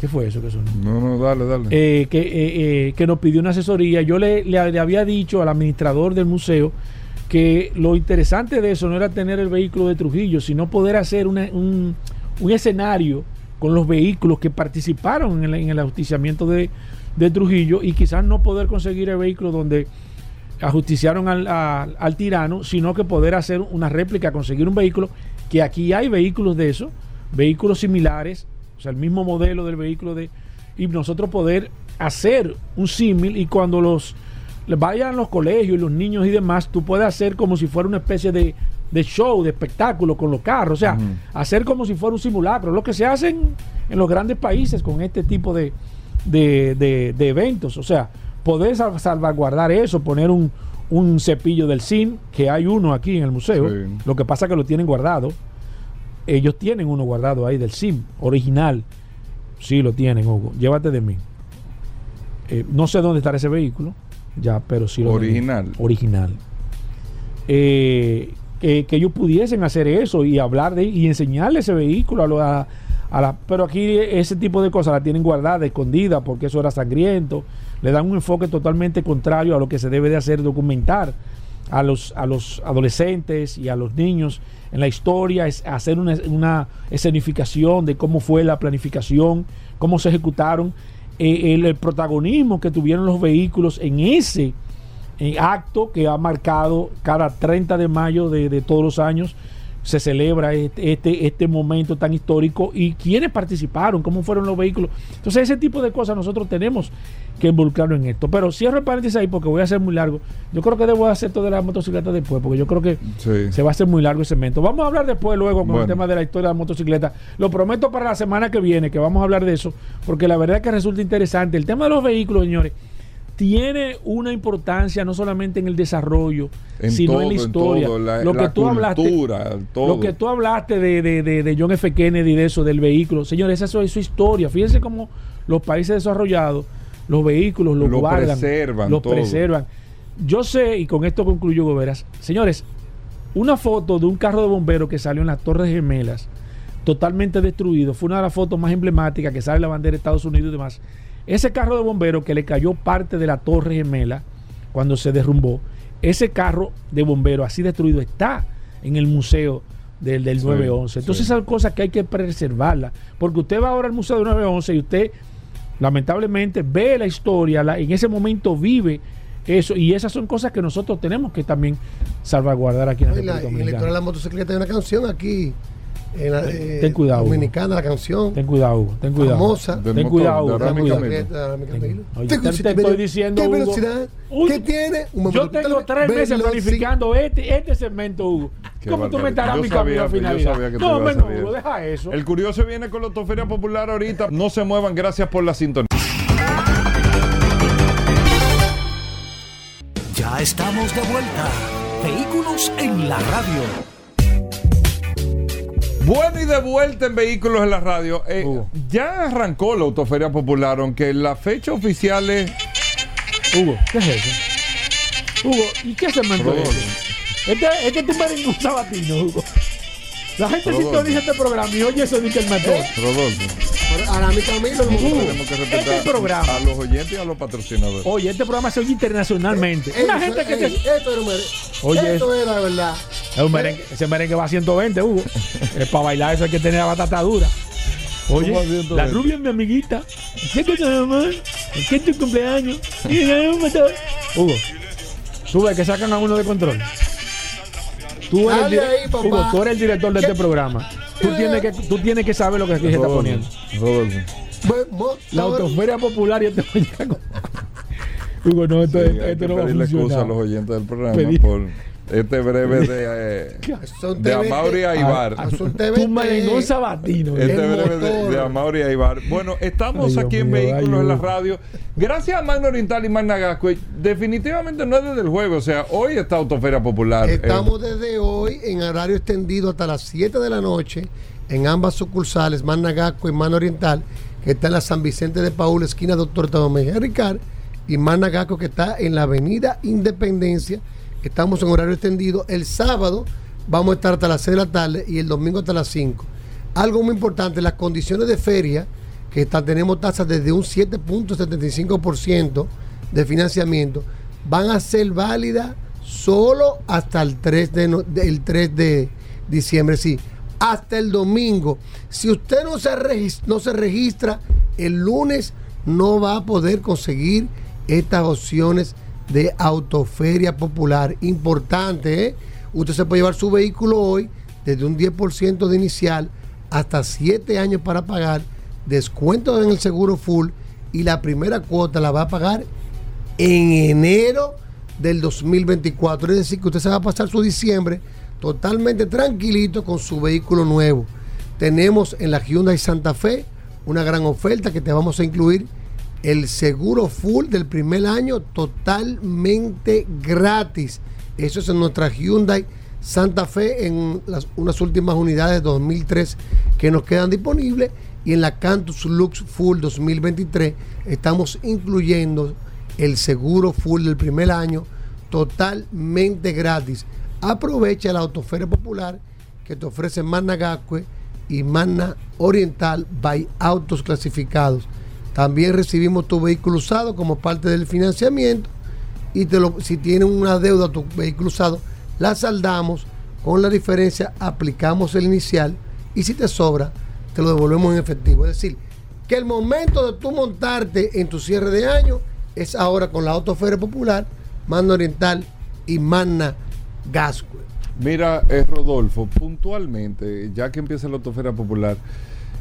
¿Qué fue eso que sonó?
No, no, dale, dale.
eh, que, eh, eh, que nos pidió una asesoría. Yo le, le- le había dicho al administrador del museo que lo interesante de eso no era tener el vehículo de Trujillo, sino poder hacer una- un, un escenario con los vehículos que participaron en el, en el ajusticiamiento de, de Trujillo y quizás no poder conseguir el vehículo donde ajusticiaron al, al- al tirano, sino que poder hacer una réplica, conseguir un vehículo, que aquí hay vehículos de eso, vehículos similares, o sea, el mismo modelo del vehículo de... Y nosotros poder hacer un símil y cuando los vayan a los colegios y los niños y demás, tú puedes hacer como si fuera una especie de, de show, de espectáculo con los carros, o sea, hacer como si fuera un simulacro, lo que se hace en, en los grandes países con este tipo de, de, de- de eventos, o sea, poder sal- salvaguardar eso, poner un, un cepillo del SIN, que hay uno aquí en el museo,
Sí.
lo que pasa es que lo tienen guardado, ellos tienen uno guardado ahí del SIM, original, sí lo tienen, Hugo, llévate de mí. Eh, no sé dónde estará ese vehículo, ya, pero sí lo tienen.
Original.
Original. Eh, que, que ellos pudiesen hacer eso y hablar de y enseñarle ese vehículo a, lo- a- pero aquí ese tipo de cosas la tienen guardada escondida porque eso era sangriento. Le dan un enfoque totalmente contrario a lo que se debe de hacer documentar a los a los adolescentes y a los niños en la historia es hacer una, una escenificación de cómo fue la planificación cómo se ejecutaron eh, el, protagonismo que tuvieron los vehículos en ese eh, acto que ha marcado cada 30 de mayo de todos los años se celebra este, este, este momento tan histórico y quiénes participaron, cómo fueron los vehículos. Entonces, ese tipo de cosas nosotros tenemos que involucrarnos en esto. Pero cierro el paréntesis ahí porque voy a hacer muy largo. Yo creo que debo hacer toda la motocicleta después, porque yo creo que
Sí.
se va a hacer muy largo ese evento. Vamos a hablar después, luego, con el tema de la historia de la motocicleta. Lo prometo para la semana que viene, que vamos a hablar de eso, porque la verdad es que resulta interesante. El tema de los vehículos, señores, tiene una importancia no solamente en el desarrollo,
En
sino
todo,
en la
en
historia.
todo, la-
lo que
la
tú hablaste,
todo.
lo que tú hablaste de, de- de- de John F. Kennedy, de eso, del vehículo. Señores, eso es su historia. Fíjense cómo los países desarrollados, los vehículos los
Lo
guardan,
preservan
los
todo.
preservan. Yo sé, y con esto concluyo, Goberas, señores, una foto de un carro de bomberos que salió en las Torres Gemelas, totalmente destruido, fue una de las fotos más emblemáticas que sale la bandera de Estados Unidos y demás. Ese carro de bomberos que le cayó parte de la Torre Gemela cuando se derrumbó, ese carro de bomberos así destruido está en el museo del, del
Sí,
911. Entonces
sí.
esas cosas que hay que preservarlas, porque usted va ahora al museo del 911 y usted lamentablemente ve la historia, la- en ese momento vive eso, y esas son cosas que nosotros tenemos que también salvaguardar aquí en la República
en la historia de
Dominicana.
la motocicleta hay una canción aquí, en la, eh,
Ten cuidado, Hugo.
dominicana, la canción
Ten cuidado, Hugo, ten cuidado.
famosa.
Del
Ten
motor,
cuidado, ten cuidado. Te- estoy diciendo,
¿Qué velocidad? ¿Qué tiene? Un
Yo tengo tres meses planificando este, este segmento, Hugo.
Qué
¿Cómo tú me estarás mi camino a finalidad? No,
saber
Hugo, deja eso.
El curioso viene con la Autoferia Popular ahorita. No se muevan, gracias por la sintonía.
Ya estamos de vuelta. Vehículos en la radio.
Bueno, y de vuelta en Vehículos en la Radio. Eh,
Hugo.
ya arrancó la Autoferia Popular, aunque la fecha oficial es.
Hugo, ¿qué es eso? Hugo, ¿y qué
Rodolfo.
ese? Este, este es tu merengón sabatino, Hugo. La gente
Rodolfo.
sintoniza este programa y oye eso de que el mejor.
Rodolfo,
Ahora mi Camilo, el motor.
tenemos que respetar
este programa.
a los oyentes y a los patrocinadores.
Oye, este programa se oye internacionalmente.
Ey,
Una
eso-
gente que te...
Esto era un Esto era verdad.
Es un merengue, ese merengue va a 120, Hugo. Es para bailar eso hay que tener la batata dura. Oye,
¿Cómo a 120?
la rubia es mi amiguita. ¿Qué cosa, mamá? ¿Qué es tu cumpleaños? Hugo, sube que sacan a uno de control. Tú eres, el
Dale
dire-
ahí, papá.
Hugo, tú eres el director de este programa. Tú tienes que, tú tienes que saber lo que aquí se está poniendo. La autoferia popular y este mañana. Hugo, no, esto,
Sí,
esto, esto no va a
pedirle excusa a
funcionar.
los oyentes del programa
Pedir-
por este breve de, eh, *laughs*
Son
de. Amaury Aibar.
Tu
TVT.
merengón sabatino.
Este breve de, de Amaury Aibar. Bueno, estamos
Ay,
aquí en
mío,
Vehículos en la radio. Gracias a Magno Oriental y Magna Gascue. Definitivamente no es desde el jueves. O sea, hoy está Autoferia Popular.
Estamos
Eh,
desde hoy en horario extendido hasta las 7 de la noche en ambas sucursales, Managaco y Mano Oriental, que está en la San Vicente de Paul, esquina Doctor Tomé Ricard, y Managaco, que está en la Avenida Independencia. Estamos en horario extendido. El sábado vamos a estar hasta las 6 de la tarde y el domingo hasta las 5. Algo muy importante, las condiciones de feria, que está- tenemos tasas desde un 7.75% de financiamiento, van a ser válidas solo hasta el 3 de, del 3 de diciembre, sí, hasta el domingo. Si usted no se, no se registra el lunes, no va a poder conseguir estas opciones de autoferia popular. Importante, ¿eh? Usted se puede llevar su vehículo hoy desde un 10% de inicial hasta 7 años para pagar, descuento en el seguro full y la primera cuota la va a pagar en enero del 2024. Es decir, que usted se va a pasar su diciembre totalmente tranquilito con su vehículo nuevo. Tenemos en la Hyundai Santa Fe una gran oferta que te vamos a incluir el seguro full del primer año totalmente gratis. Eso es en nuestra Hyundai Santa Fe en las, unas últimas unidades 2003 que nos quedan disponibles y en la Cantus Lux Full 2023 estamos incluyendo el seguro full del primer año totalmente gratis. Aprovecha la autoferia popular que te ofrece Magna Gascue y Magna Oriental by Autos Clasificados. También recibimos tu vehículo usado como parte del financiamiento y te lo, si tienes una deuda tu vehículo usado, la saldamos con la diferencia, aplicamos el inicial y si te sobra, te lo devolvemos en efectivo. Es decir, que el momento de tú montarte en tu cierre de año es ahora con la Autoferia Popular, Magna Oriental y Magna Gascue.
Mira, eh, Rodolfo, puntualmente, ya que empieza la autofera popular,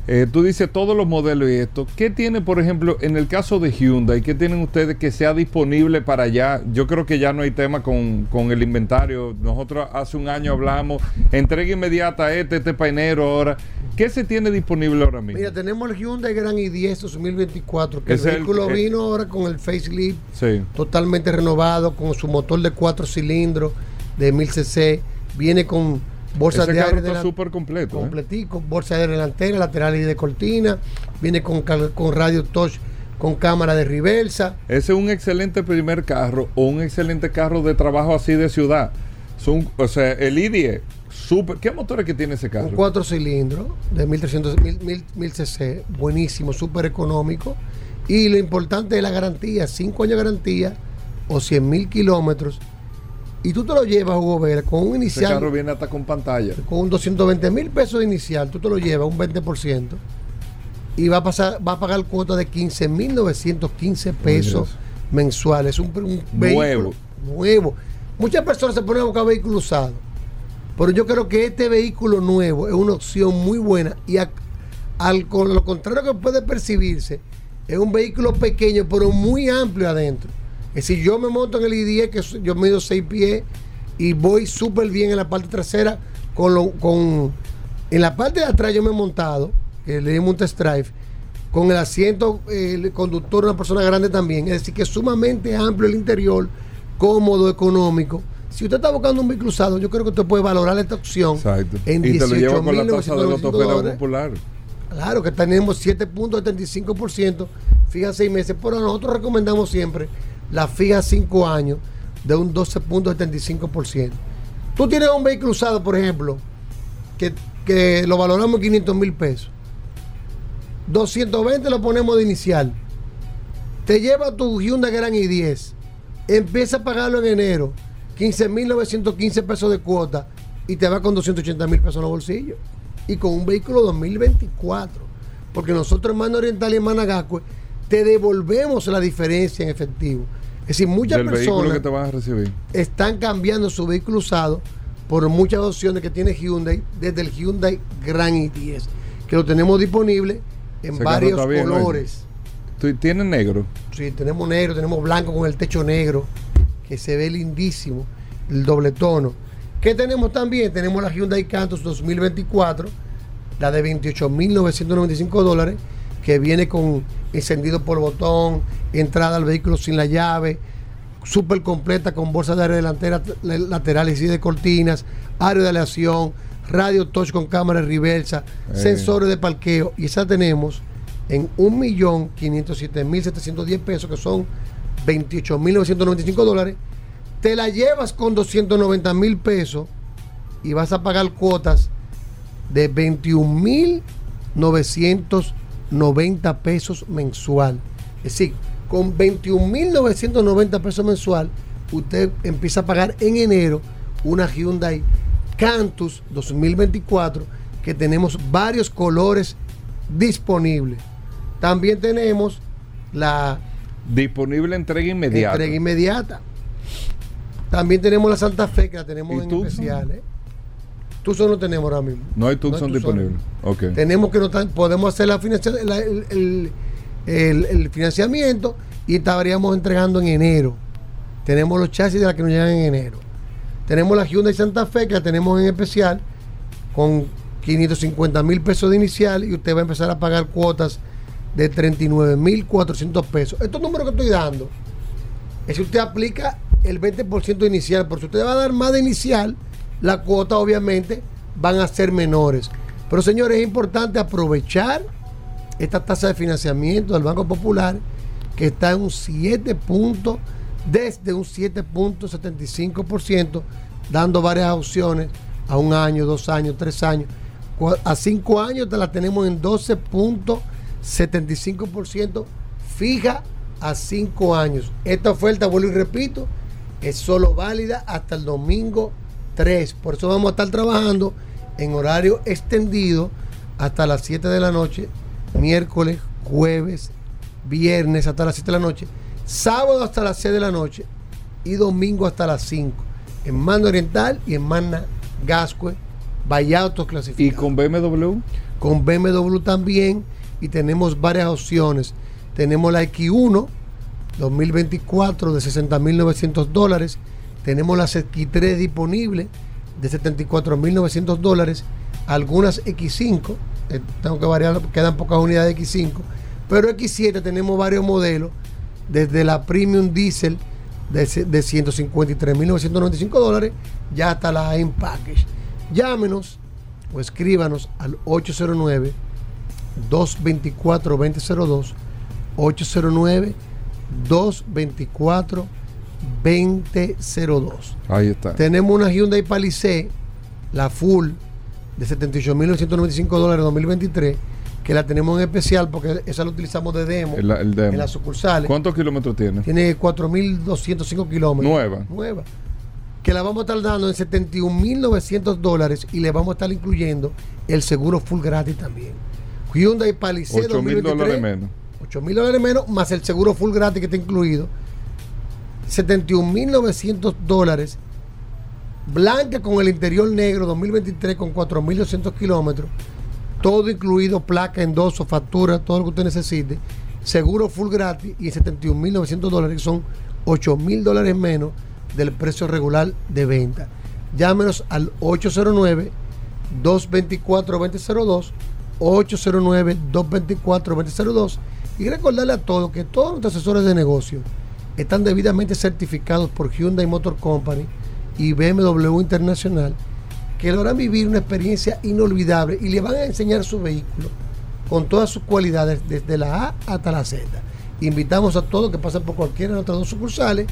eh, tú dices todos los modelos y esto. ¿Qué tiene, por ejemplo, en el caso de Hyundai, qué tienen ustedes que sea disponible para allá? Yo creo que ya no hay tema con, con el inventario. Nosotros hace un año hablamos, entrega inmediata este, este painero ahora. ¿Qué se tiene disponible ahora mismo?
Mira, tenemos el Hyundai Grand i10 2024, que
Es
el vehículo
eh,
vino ahora con el facelift
Sí.
totalmente renovado, con su motor de cuatro cilindros de 1000 cc, viene con bolsas
Ese
de
carro
aire
está súper completo. ¿eh?
completico, bolsa de aire delantera, lateral y de cortina, viene con, con radio touch, con cámara de reversa,
Ese es un excelente primer carro o un excelente carro de trabajo así de ciudad. Son, o sea, el IDE, super. ¿Qué motores que tiene ese carro?
con cuatro cilindros de 1300, 1000, 1000, 1000 cc, buenísimo, súper económico. Y lo importante es la garantía, 5 años de garantía o 100 mil kilómetros. Y tú te lo llevas, Hugo Vera, con un inicial,
carro viene hasta con pantalla.
con un 220 mil pesos de inicial, tú te lo llevas, un 20%. Y va a, pasar, va a pagar cuota de 15 mil 915 pesos mensuales. Un, un
Nuevo.
vehículo nuevo. Muchas personas se ponen a buscar vehículos usados. Pero yo creo que este vehículo nuevo es una opción muy buena. Y a- al, con lo contrario que puede percibirse, es un vehículo pequeño, pero muy amplio adentro. Es decir, yo me monto en el i10, que yo mido 6 pies, y voy súper bien en la parte trasera. Con lo, con, en la parte de atrás yo me he montado, que le dimos un test drive, con el asiento, el conductor, una persona grande también. Es decir, que es sumamente amplio el interior, cómodo, económico. Si usted está buscando un vehículo usado, yo creo que usted puede valorar esta opción
Exacto.
en
y te lo lleva con la tasa de la
18.995
autofera
dólares.
popular.
Claro que tenemos 7.75%, fija 6 meses, pero nosotros recomendamos siempre la fija 5 años de un 12.75%. Tú tienes un vehículo usado, por ejemplo, que, que lo valoramos en 500 mil pesos. 220 lo ponemos de inicial. Te lleva tu Hyundai Grand i10. Empieza a pagarlo en enero. 15.915 pesos de cuota. Y te va con 280 mil pesos en los bolsillos. Y con un vehículo 2024. Porque nosotros en Mano Oriental y en Managacue te devolvemos la diferencia en efectivo. Es decir, muchas
Del
personas
que te vas a recibir.
están cambiando su vehículo usado por muchas opciones que tiene Hyundai, desde el Hyundai Grand i10, que lo tenemos disponible en varios
bien,
colores.
Tú tienes negro.
Sí, tenemos negro, tenemos blanco con el techo negro, que se ve lindísimo, el doble tono. ¿Qué tenemos también? Tenemos la Hyundai Cantus 2024, la de 28.995 dólares, que viene con encendido por botón, entrada al vehículo sin la llave, súper completa con bolsa de aire delantera, la- laterales y de cortinas, aro de aleación, radio touch con cámara reversa,
Eh.
sensores de parqueo. Y esa tenemos en 1.507.710 pesos, que son 28.995 dólares. Te la llevas con 290 mil pesos y vas a pagar cuotas de 21.990 pesos mensual. Es decir, con 21.990 pesos mensual, usted empieza a pagar en enero una Hyundai Cantus 2024 que tenemos varios colores disponibles. También tenemos la
Disponible entrega inmediata.
entrega inmediata. También tenemos la Santa Fe que la tenemos
¿Y
en especial. ¿eh? Tucson no tenemos ahora mismo.
No hay Tucson disponible. Ok.
Tenemos que no tan- podemos hacer la financia- la- el, el- el- el financiamiento y estaríamos entregando en enero. Tenemos los chasis de la que nos llegan en enero. Tenemos la Hyundai Santa Fe que la tenemos en especial con 550 mil pesos de inicial y usted va a empezar a pagar cuotas de 39 mil 400 pesos. Estos números que estoy dando es si usted aplica el 20% inicial, porque si usted va a dar más de inicial, la cuota obviamente van a ser menores. Pero señores, es importante aprovechar esta tasa de financiamiento del Banco Popular que está en un 7 punto, desde un 7.75%, dando varias opciones a un año, dos años, tres años. A cinco años te la tenemos en 12.75% fija a cinco años. Esta oferta, vuelvo y repito, es solo válida hasta el domingo 3. Por eso vamos a estar trabajando en horario extendido hasta las 7 de la noche, miércoles, jueves, viernes hasta las 7 de la noche, sábado hasta las 6 de la noche y domingo hasta las 5 en Manda Oriental y en Mana Gascue, Vallautos
¿Y
clasificados.
con BMW?
con BMW también y tenemos varias opciones. Tenemos la X1 2024 de 60.900 dólares. Tenemos las X3 disponibles de 74.900 dólares. Algunas X5, eh, tengo que variar, quedan pocas unidades de X5. Pero X7 tenemos varios modelos, desde la Premium Diesel de, de 153.995 dólares ya hasta la M Package. Llámenos o escríbanos al 809 224 2002 809 224 2002
Ahí está.
tenemos una Hyundai Palisade la full de 78.995 dólares 2023 que la tenemos en especial porque esa la utilizamos de demo
El, el demo.
en las sucursales
¿Cuántos kilómetros tiene?
tiene 4.205 kilómetros.
Nueva.
Nueva. Que la vamos a estar dando en 71.900 dólares y le vamos a estar incluyendo el seguro full gratis también. Hyundai Palisade
8 mil
2023,
dólares menos.
8 mil dólares menos más el seguro full gratis que está incluido. 71.900 dólares. Blanca con el interior negro 2023 con 4.200 kilómetros. Todo incluido, placa, endoso, factura, todo lo que usted necesite. Seguro full gratis y 71.900 dólares, que son 8.000 dólares menos del precio regular de venta. Llámenos al 809-224-2002, 809-224-2002 y recordarle a todos que todos nuestros asesores de negocio están debidamente certificados por Hyundai Motor Company y BMW Internacional que logran vivir una experiencia inolvidable y le van a enseñar su vehículo con todas sus cualidades desde la A hasta la Z. Invitamos a todos que pasen por cualquiera de nuestras dos sucursales,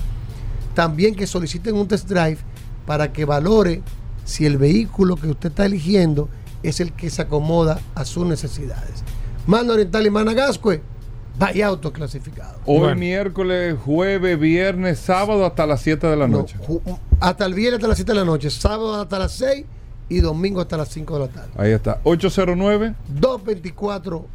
también que soliciten un test drive para que valore si el vehículo que usted está eligiendo es el que se acomoda a sus necesidades. Mano Oriental y Managascue, vaya autoclasificado.
Hoy
Bueno.
miércoles, jueves, viernes, sábado hasta las 7 de la
No,
noche.
ju- hasta el viernes hasta las 7 de la noche, sábado hasta las 6 y domingo hasta las 5 de la tarde.
Ahí está. 809.
224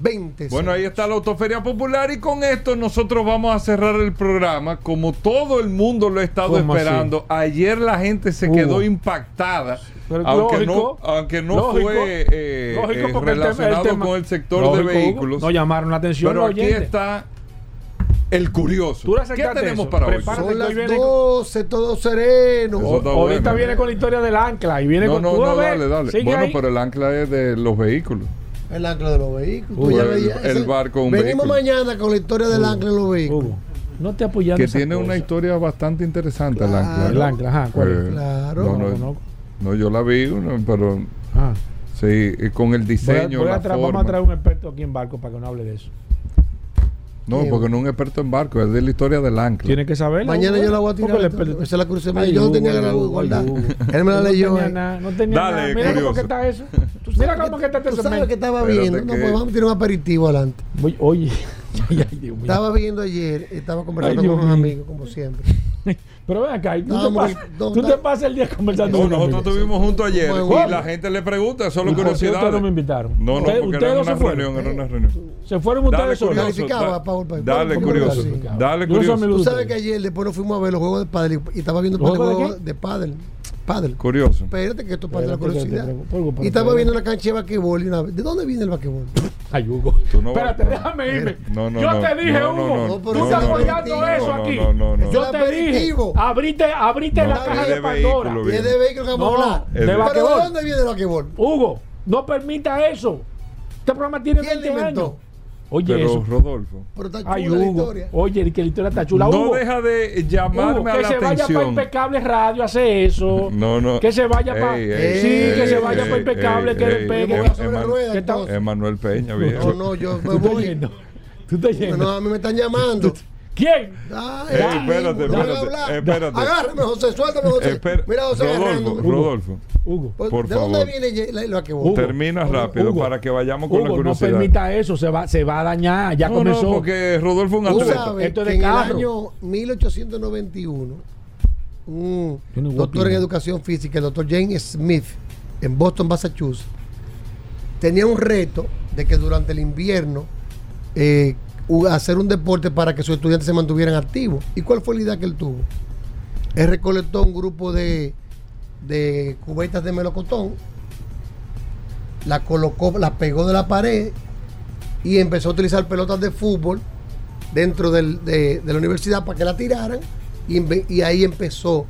20.
Bueno, ahí está la Autoferia Popular y con esto nosotros vamos a cerrar el programa como todo el mundo lo ha estado esperando. Ayer la gente se
Hubo.
quedó impactada,
Pero
aunque
lógico,
no, aunque no
lógico,
fue eh,
lógico,
eh,
porque el tema- el
relacionado
tema-
con el sector
Lógico,
de
Hugo,
vehículos.
No llamaron la atención.
pero aquí está el curioso. ¿Qué tenemos
eso?
para hoy?
Prepárate.
Son
que
las
hoy viene-
12, todo sereno.
Ahorita
bueno.
viene con la historia del ancla y viene
No,
con
no, no, dale, dale. Bueno,
ahí.
pero el ancla es de los vehículos.
El ancla de los vehículos.
El- el barco, un
Venimos
vehículo.
mañana con la historia del ancla de los vehículos.
Hugo, no te apoyando
Que tiene una historia bastante interesante el
Claro.
ancla.
El ancla, ajá.
Eh,
Claro.
No,
No,
no, yo la vi, pero
Ah.
sí, con el
Voy a-
diseño,
voy a
la
tra- vamos
forma.
a traer un experto aquí en barco para que no hable de eso.
No, porque no es un experto en barco, es de la historia del ancla.
Tiene que saberlo.
Mañana yo la voy a tirar. Esa es la curiosidad.
Ay,
yo no tenía ganas de guardar. Él me la leyó.
No tenía
eh.
nada, no tenía
Dale,
nada. Mira
curioso.
cómo que está eso. Tú- Mira cómo que está este
Tú sabes que estaba viendo. No, pues vamos a tirar un aperitivo adelante.
Voy- Oye, *laughs* ay, ay, Dios mío.
Estaba viendo ayer, estaba conversando con unos amigos, como siempre. *laughs*
Pero ven acá, y tú,
No,
te,
hombre,
pasas,
no,
tú
no.
te pasas el día conversando
No,
con
nosotros
amigos.
estuvimos juntos ayer
¿Cómo?
y la gente le pregunta, solo
¿Y por qué
curiosidad.
ustedes no me invitaron?
No, no,
Ustedes-
porque
ustedes
era
no
una
fueron.
reunión, era una reunión.
Se fueron ustedes solos.
curioso.
Calificaba,
da-
Paul, Paul.
Dale,
¿Cómo
curioso. Dale, curioso.
Tú sabes que ayer después nos fuimos a ver los juegos de pádel y estaba viendo un par de
¿Juegos de
juegos de pádel. Pádel.
Curioso.
Espérate que esto es parte de la curiosidad. Y estaba viendo una cancha de basquetbol y una vez. ¿De dónde viene el basquetbol? *laughs*
Ay, Hugo.
Tú no
Espérate,
vas-
déjame irme.
No, no,
Yo
no,
te dije, Hugo.
no,
no,
tú
no,
estás
no,
eso
no,
aquí.
no, no, no.
Yo te dije. Abrite, abrite
No,
la caja
de
de Pandora.
es de vehículo que vamos
No,
a hablar.
Es
de
de-
¿Pero de dónde viene el basquetbol?
Hugo, no permita eso. Este programa tiene
¿Quién
20
lo inventó?
años. Oye,
Pero
eso.
Rodolfo,
Pero está chula
Ay,
la
Hugo.
historia.
Oye, que la historia está chula.
no
Hugo,
deja de llamarme
Hugo,
a
que
la
se vaya para
atención.
Impecable Radio, hace eso. *laughs*
No, no.
Que se vaya para.
Ey,
sí, que
ey,
se vaya para Impecable,
ey,
que le pegue.
Em-. Emanuel Peña,
No,
viejo.
no, yo *laughs* me
Tú estás
voy.
yendo. Tú estás yendo.
No, a mí me están llamando.
¿Quién?
Ay,
Ey,
ay,
espérate, espérate, espérate.
Agárrame, José, suéltame, José.
Espera,
Mira, José,
Rodolfo. Rodolfo,
Hugo.
Pues,
por
¿De dónde
favor.
viene ye- la- el basquetbol?
Hugo.
termina rápido
Hugo.
para que vayamos con la
Hugo, no
curiosidad.
permita eso, se va, se va a dañar. Ya
no,
comenzó.
no, porque Rodolfo es un
Tú
atleta.
sabes
Esto es
que
de
en el año 1891, un
no
doctor en educación física, el doctor James Smith, en Boston, Massachusetts, tenía un reto de que durante el invierno eh, hacer un deporte para que sus estudiantes se mantuvieran activos. ¿Y cuál fue la idea que él tuvo? Él recolectó un grupo de de cubetas de melocotón, la colocó, la pegó de la pared y empezó a utilizar pelotas de fútbol dentro del- de, la universidad para que la tiraran y, ahí empezó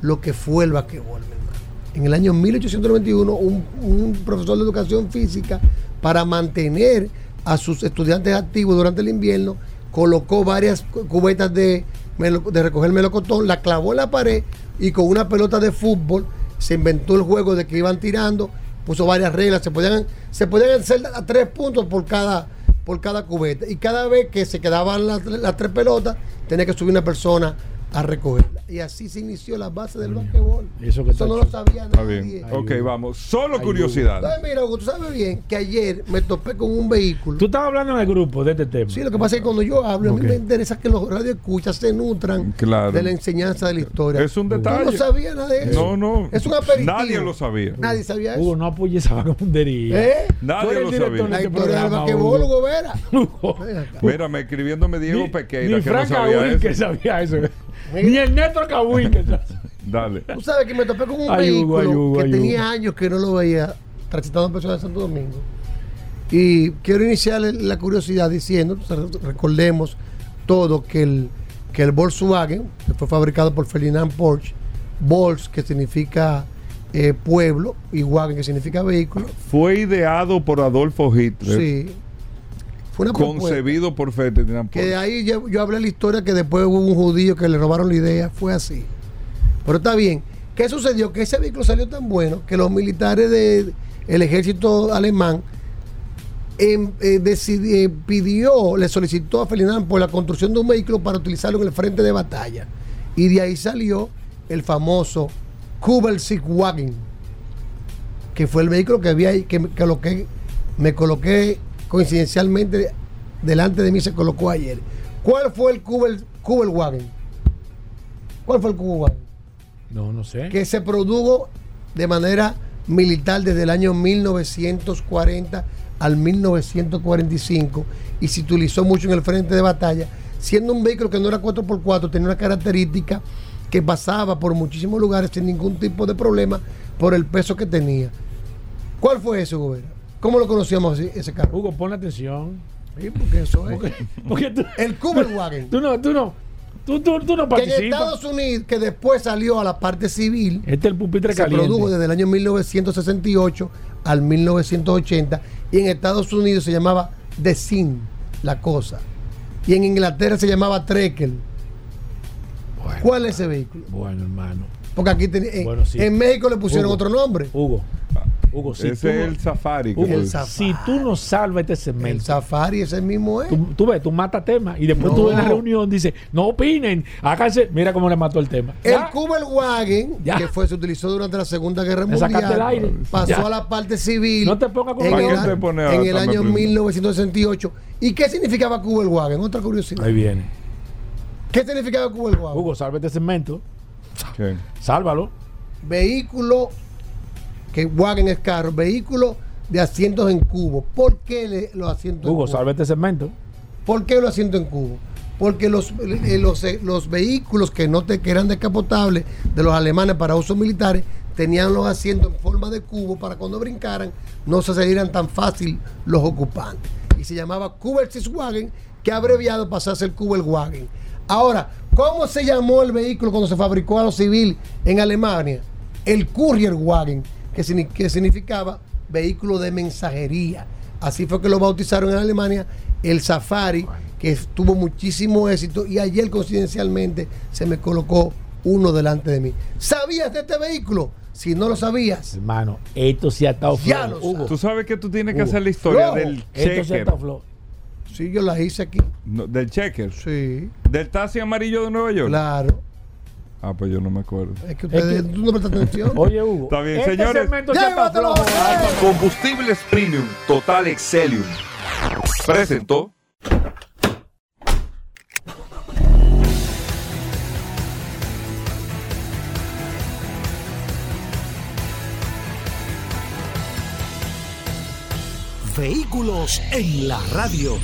lo que fue el basquetbol. En el año 1891, un, un profesor de educación física, para mantener a sus estudiantes activos durante el invierno, colocó varias cu- cubetas de, de recoger melocotón, la clavó en la pared y con una pelota de fútbol se inventó el juego de que iban tirando, puso varias reglas, se podían, se podían hacer a tres puntos por cada, por cada cubeta. Y cada vez que se quedaban las, las tres pelotas, tenía que subir una persona a recogerla. Y así se inició la base del basquetbol.
Eso que está
no lo sabía
Está
nadie.
bien. Ok, vamos. Solo
Ay,
curiosidad.
Entonces, mira, Hugo, tú sabes bien que ayer me topé con un vehículo.
Tú estabas hablando en el grupo de este tema.
Sí, lo que pasa es que cuando yo hablo, a mí me interesa que los radioescuchas se nutran
Claro.
de la enseñanza de la historia.
Es un
Tú
detalle.
no sabías nada de eso.
No, no.
Es un aperitivo.
Nadie lo sabía.
Nadie sabía eso.
Hugo, no apoyes esa vagabundería.
¿Eh?
Nadie
Tú
lo sabía.
La
este
historia del basquetbol,
Hugo.
Vera. *laughs*
Mírame, escribiéndome Diego Pequeira,
ni
que no sabía
Cabuín que
eso.
sabía eso. Ni el Neto Cabuín.
Dale.
Tú sabes que me topé con un
Ay,
vehículo
ay, Hugo,
que
ay,
tenía años que no lo veía transitando en personas de Santo Domingo. Y quiero iniciar la curiosidad diciendo, recordemos todo que el, que el Volkswagen, que fue fabricado por Ferdinand Porsche, Volks, que significa eh, pueblo, y Wagen, que significa vehículo,
Fue ideado por Adolfo Hitler,
sí, fue una propuesta.
concebido por Ferdinand
Que de ahí yo, yo hablé la historia que después hubo un judío que le robaron la idea, fue así. Pero está bien. ¿Qué sucedió? Que ese vehículo salió tan bueno que los militares del ejército alemán em, eh, eh, pidió, le solicitó a Ferdinand por la construcción de un vehículo para utilizarlo en el frente de batalla. Y de ahí salió el famoso Kubelsiegwagen, que fue el vehículo que había ahí, que, que lo que me coloqué coincidencialmente delante de mí se colocó ayer. ¿Cuál fue el Kubel, Kubelwagen? ¿Cuál fue el Kubelwagen?
No, no sé.
que se produjo de manera militar desde el año 1940 al 1945 y se utilizó mucho en el frente de batalla, siendo un vehículo que no era 4x4, tenía una característica que pasaba por muchísimos lugares sin ningún tipo de problema por el peso que tenía. ¿Cuál fue ese, Gobera? ¿Cómo lo conocíamos ese, carro?
Hugo, pon atención.
Sí, porque eso es.
Porque, porque tú, *laughs*
El Kubelwagen.
tú no, tú no, tú, tú, tú no
que en
participas.
Estados Unidos, que después salió a la parte civil,
Este es el pupitre
se
caliente.
produjo desde el año 1968 al 1980 y en Estados Unidos se llamaba The Sin, la cosa. Y en Inglaterra se llamaba Trekel.
Bueno,
¿Cuál es ese vehículo?
Bueno, hermano.
Porque aquí ten- en,
Bueno, sí.
en México le pusieron
Hugo.
otro nombre.
Hugo, Hugo, si
Ese
tú,
es
no-
el Safari.
Hugo.
El Safari.
si tú no salvas este
El
segmento,
Safari ese mismo es.
tú, tú ves, tú matas temas y después
No.
tú en la reunión dices, no opinen, háganse. Mira cómo le mató el tema.
El
Ya.
Kubelwagen,
Ya.
que fue, se utilizó durante la Segunda Guerra Mundial,
el aire.
pasó
Ya.
a la parte civil
No te pongas con
en,
¿Para
el, a en el año
preguntando?
1968. ¿Y qué significaba Kubelwagen? Otra curiosidad.
Ahí viene.
¿Qué significaba Kubelwagen?
Hugo, salva este segmento.
¿Qué?
Sálvalo.
vehículo, que wagon es carro, vehículo de asientos en cubo. ¿Por qué le- los asientos
Hugo,
en cubo?
salva este segmento.
¿Por qué los asientos en cubo? Porque los, eh, los, eh, los vehículos que, no te, que eran descapotables de los alemanes para usos militares tenían los asientos en forma de cubo para cuando brincaran no se salieran tan fácil los ocupantes. Y se llamaba Kubelwagen, que abreviado pasó a ser Kubelwagen. Ahora, ¿cómo se llamó el vehículo cuando se fabricó a lo civil en Alemania? El Courierwagen, que, signi- que significaba vehículo de mensajería. Así fue que lo bautizaron en Alemania el Safari, que tuvo muchísimo éxito y ayer coincidencialmente se me colocó uno delante de mí. ¿Sabías de este vehículo? Si no lo sabías,
Hermano, esto sí ha estado
Ya lo
Hugo,
Tú sabes que tú tienes que
Hugo.
hacer la historia
Flojo.
del
esto sí ha
checker.
estado flojo.
sí, yo la hice aquí.
No, del checker.
Sí,
Del taxi amarillo de Nueva York.
claro.
Ah, pues yo no me acuerdo.
Es que ustedes tú no prestas atención. *laughs*
Oye, Hugo.
Está bien,
este
señores.
segmento flojo.
Combustibles Premium Total Excelium. Presentó.
Vehículos en la radio.